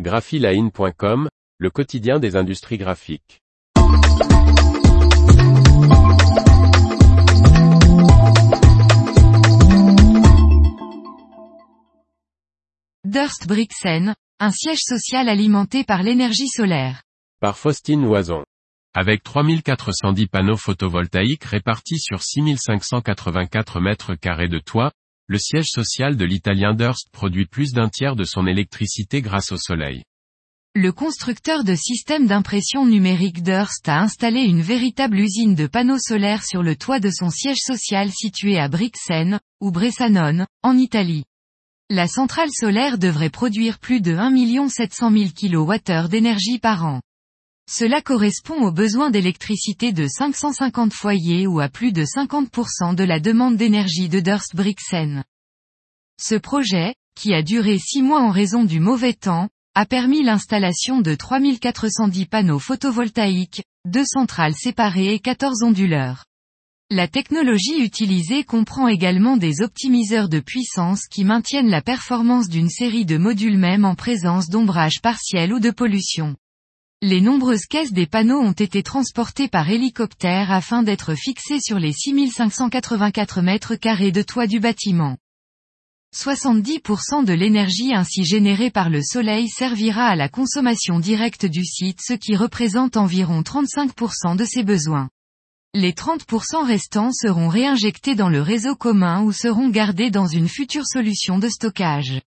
graphiline.com, le quotidien des industries graphiques. Durst Brixen, un siège social alimenté par l'énergie solaire. Par Faustine Loison. Avec 3410 panneaux photovoltaïques répartis sur 6584 mètres carrés de toit, le siège social de l'italien Durst produit plus d'un tiers de son électricité grâce au soleil. Le constructeur de systèmes d'impression numérique Durst a installé une véritable usine de panneaux solaires sur le toit de son siège social situé à Brixen, ou Bressanone, en Italie. La centrale solaire devrait produire plus de 1 700 000 kWh d'énergie par an. Cela correspond aux besoins d'électricité de 550 foyers ou à plus de 50% de la demande d'énergie de Durst Brixen. Ce projet, qui a duré six mois en raison du mauvais temps, a permis l'installation de 3410 panneaux photovoltaïques, deux centrales séparées et 14 onduleurs. La technologie utilisée comprend également des optimiseurs de puissance qui maintiennent la performance d'une série de modules même en présence d'ombrage partiel ou de pollution. Les nombreuses caisses des panneaux ont été transportées par hélicoptère afin d'être fixées sur les 6584 mètres carrés de toit du bâtiment. 70% de l'énergie ainsi générée par le soleil servira à la consommation directe du site ce qui représente environ 35% de ses besoins. Les 30% restants seront réinjectés dans le réseau commun ou seront gardés dans une future solution de stockage.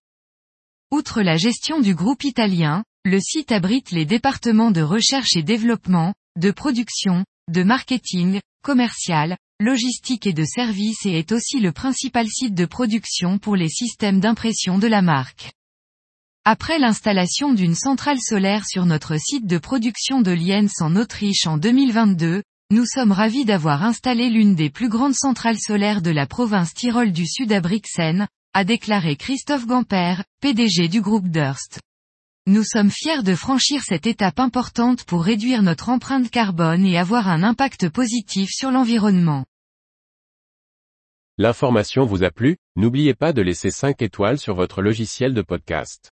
Outre la gestion du groupe italien, le site abrite les départements de recherche et développement, de production, de marketing, commercial, logistique et de services et est aussi le principal site de production pour les systèmes d'impression de la marque. Après l'installation d'une centrale solaire sur notre site de production de Lienz en Autriche en 2022, nous sommes ravis d'avoir installé l'une des plus grandes centrales solaires de la province Tyrol du Sud à Brixen, a déclaré Christophe Gamper, PDG du groupe Durst. Nous sommes fiers de franchir cette étape importante pour réduire notre empreinte carbone et avoir un impact positif sur l'environnement. L'information vous a plu, n'oubliez pas de laisser 5 étoiles sur votre logiciel de podcast.